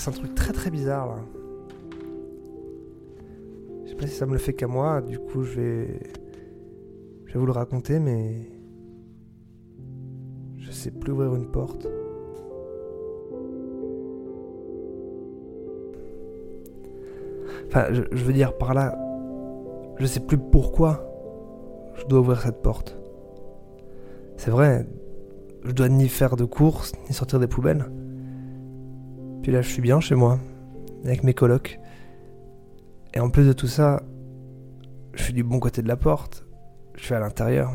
passe un truc très très bizarre là. Je sais pas si ça me le fait qu'à moi, du coup je vais. Je vais vous le raconter, mais. Je sais plus ouvrir une porte. Enfin, je, je veux dire par là, je sais plus pourquoi je dois ouvrir cette porte. C'est vrai, je dois ni faire de courses, ni sortir des poubelles. Puis là, je suis bien chez moi, avec mes colocs. Et en plus de tout ça, je suis du bon côté de la porte. Je suis à l'intérieur.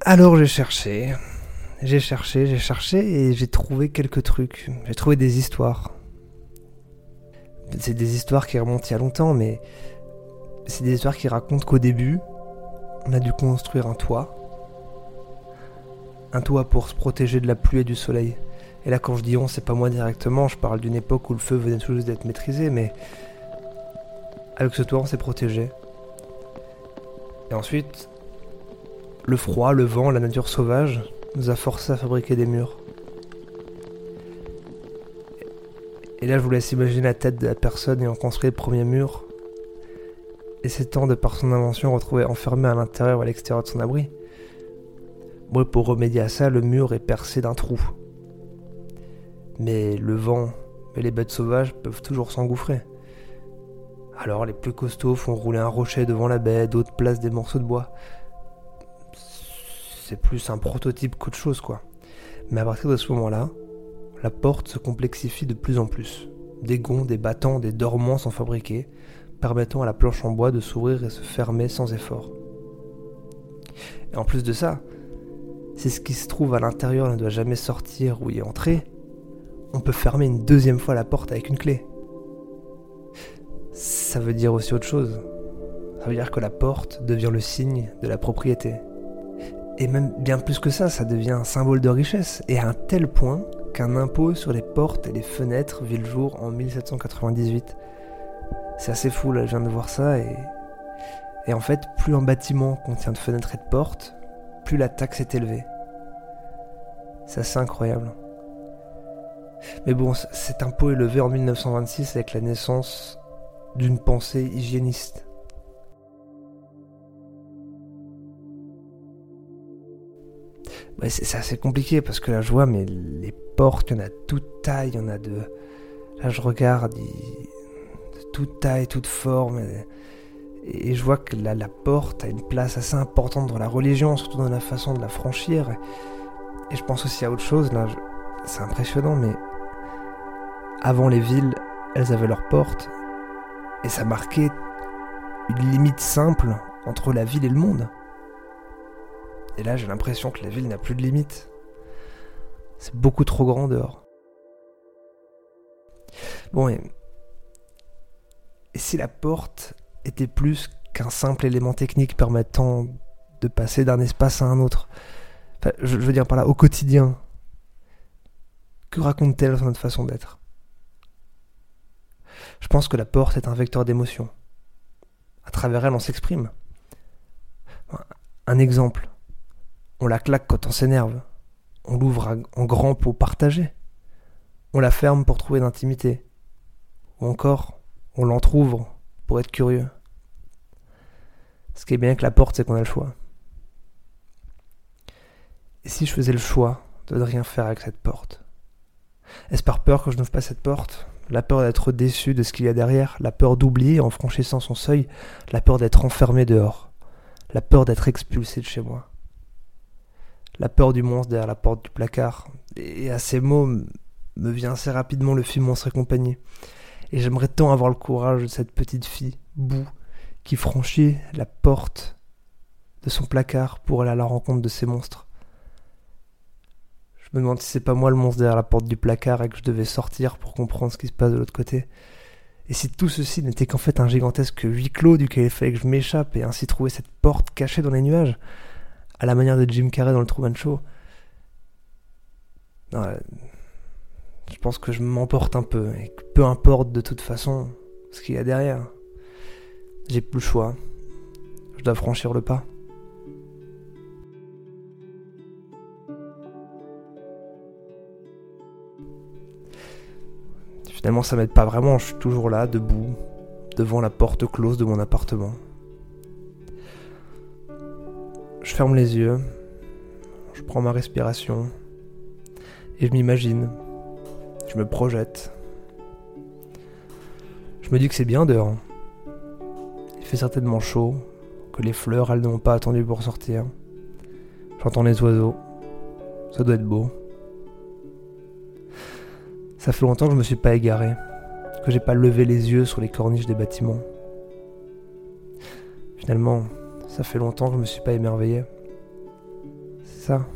Alors j'ai cherché, j'ai cherché, j'ai cherché et j'ai trouvé quelques trucs. J'ai trouvé des histoires. C'est des histoires qui remontent il y a longtemps, mais c'est des histoires qui racontent qu'au début, on a dû construire un toit. Un toit pour se protéger de la pluie et du soleil. Et là, quand je dis on, c'est pas moi directement, je parle d'une époque où le feu venait juste d'être maîtrisé, mais avec ce toit, on s'est protégé. Et ensuite, le froid, le vent, la nature sauvage nous a forcé à fabriquer des murs. Et là, je vous laisse imaginer la tête de la personne ayant construit le premier mur. Et s'étant de par son invention retrouvé enfermé à l'intérieur ou à l'extérieur de son abri. Bon, pour remédier à ça, le mur est percé d'un trou. Mais le vent et les bêtes sauvages peuvent toujours s'engouffrer. Alors les plus costauds font rouler un rocher devant la baie, d'autres placent des morceaux de bois. C'est plus un prototype qu'autre chose, quoi. Mais à partir de ce moment-là, la porte se complexifie de plus en plus. Des gonds, des battants, des dormants sont fabriqués, permettant à la planche en bois de s'ouvrir et se fermer sans effort. Et en plus de ça, si ce qui se trouve à l'intérieur ne doit jamais sortir ou y entrer, on peut fermer une deuxième fois la porte avec une clé. Ça veut dire aussi autre chose. Ça veut dire que la porte devient le signe de la propriété. Et même bien plus que ça, ça devient un symbole de richesse, et à un tel point qu'un impôt sur les portes et les fenêtres vit le jour en 1798. C'est assez fou, là, je viens de voir ça, et, et en fait, plus un bâtiment contient de fenêtres et de portes, plus la taxe est élevée. C'est assez incroyable. Mais bon, cet impôt est levé en 1926 avec la naissance d'une pensée hygiéniste. c'est assez compliqué parce que là je vois, mais les portes, il y en a toute taille, il y en a de. Là je regarde, de toute taille, toute forme. Et, je vois que la, la porte a une place assez importante dans la religion, surtout dans la façon de la franchir. Et je pense aussi à autre chose, là, c'est impressionnant, mais avant les villes, elles avaient leurs portes, et ça marquait une limite simple entre la ville et le monde. Et là, j'ai l'impression que la ville n'a plus de limite. C'est beaucoup trop grand dehors. Bon, et, et si la porte était plus qu'un simple élément technique permettant de passer d'un espace à un autre? Enfin, je, veux dire par là, au quotidien, que raconte-t-elle sur notre façon d'être? Je pense que la porte est un vecteur d'émotion. À travers elle, on s'exprime. Un exemple. On la claque quand on s'énerve. On l'ouvre en grand pour partager. On la ferme pour trouver l'intimité. Ou encore, on l'entr'ouvre pour être curieux. Ce qui est bien avec la porte, c'est qu'on a le choix. Et si je faisais le choix de ne rien faire avec cette porte? Est-ce par peur que je n'ouvre pas cette porte? La peur d'être déçu de ce qu'il y a derrière? La peur d'oublier en franchissant son seuil? La peur d'être enfermé dehors? La peur d'être expulsé de chez moi? La peur du monstre derrière la porte du placard? Et à ces mots me vient assez rapidement le film Monstre et compagnie. Et j'aimerais tant avoir le courage de cette petite fille, Bou, qui franchit la porte de son placard pour aller à la rencontre de ces monstres. Je me demande si c'est pas moi le monstre derrière la porte du placard et que je devais sortir pour comprendre ce qui se passe de l'autre côté. Et si tout ceci n'était qu'en fait un gigantesque huis clos duquel il fallait que je m'échappe et ainsi trouver cette porte cachée dans les nuages, à la manière de Jim Carrey dans le Truman Show. Non, euh, je pense que je m'emporte un peu et que peu importe de toute façon ce qu'il y a derrière. J'ai plus le choix. Je dois franchir le pas. Finalement, ça m'aide pas vraiment, je suis toujours là, debout, devant la porte close de mon appartement. Je ferme les yeux, je prends ma respiration et je m'imagine, je me projette. Je me dis que c'est bien dehors. Il fait certainement chaud, que les fleurs, elles n'ont pas attendu pour sortir. J'entends les oiseaux. Ça doit être beau. Ça fait longtemps que je me suis pas égaré, que j'ai pas levé les yeux sur les corniches des bâtiments. Finalement, ça fait longtemps que je me suis pas émerveillé. C'est ça.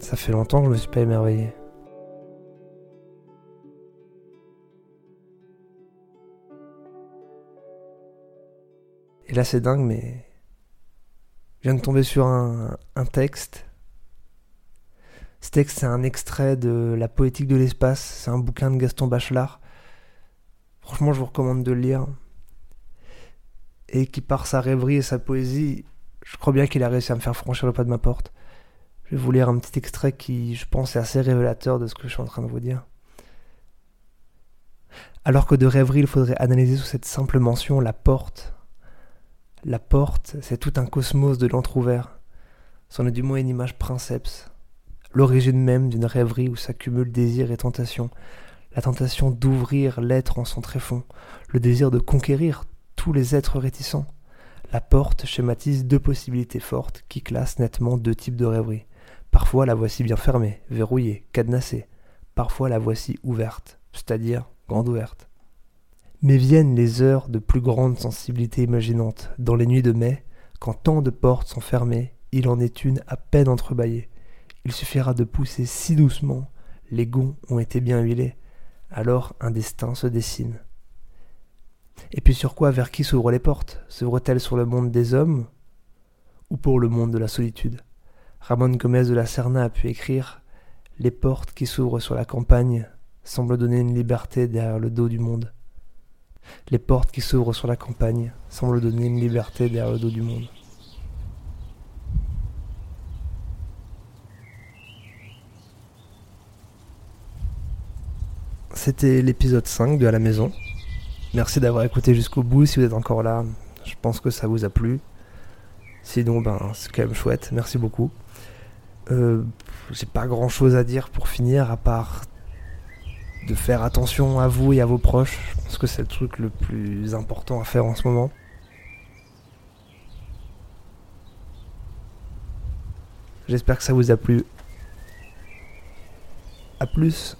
Ça fait longtemps que je me suis pas émerveillé. Et là, c'est dingue, mais. Je viens de tomber sur un, un texte. Ce texte, c'est un extrait de La poétique de l'espace. C'est un bouquin de Gaston Bachelard. Franchement, je vous recommande de le lire. Et qui, par sa rêverie et sa poésie, je crois bien qu'il a réussi à me faire franchir le pas de ma porte. Je vais vous lire un petit extrait qui, je pense, est assez révélateur de ce que je suis en train de vous dire. Alors que de rêverie, il faudrait analyser sous cette simple mention la porte la porte, c'est tout un cosmos de l'entrouvert. C'en est du moins une image princeps. L'origine même d'une rêverie où s'accumulent désir et tentation. La tentation d'ouvrir l'être en son tréfonds. Le désir de conquérir tous les êtres réticents. La porte schématise deux possibilités fortes qui classent nettement deux types de rêverie. Parfois la voici bien fermée, verrouillée, cadenassée. Parfois la voici ouverte, c'est-à-dire grande ouverte. Mais viennent les heures de plus grande sensibilité imaginante. Dans les nuits de mai, quand tant de portes sont fermées, il en est une à peine entrebâillée. Il suffira de pousser si doucement, les gonds ont été bien huilés, alors un destin se dessine. Et puis sur quoi, vers qui s'ouvrent les portes? S'ouvrent-elles sur le monde des hommes? Ou pour le monde de la solitude? Ramon Gomez de la Serna a pu écrire Les portes qui s'ouvrent sur la campagne semblent donner une liberté derrière le dos du monde. Les portes qui s'ouvrent sur la campagne semblent donner une liberté derrière le dos du monde. C'était l'épisode 5 de À la maison. Merci d'avoir écouté jusqu'au bout si vous êtes encore là. Je pense que ça vous a plu. Sinon, ben, c'est quand même chouette. Merci beaucoup. Euh, J'ai pas grand chose à dire pour finir, à part de faire attention à vous et à vos proches. Je pense que c'est le truc le plus important à faire en ce moment. J'espère que ça vous a plu. A plus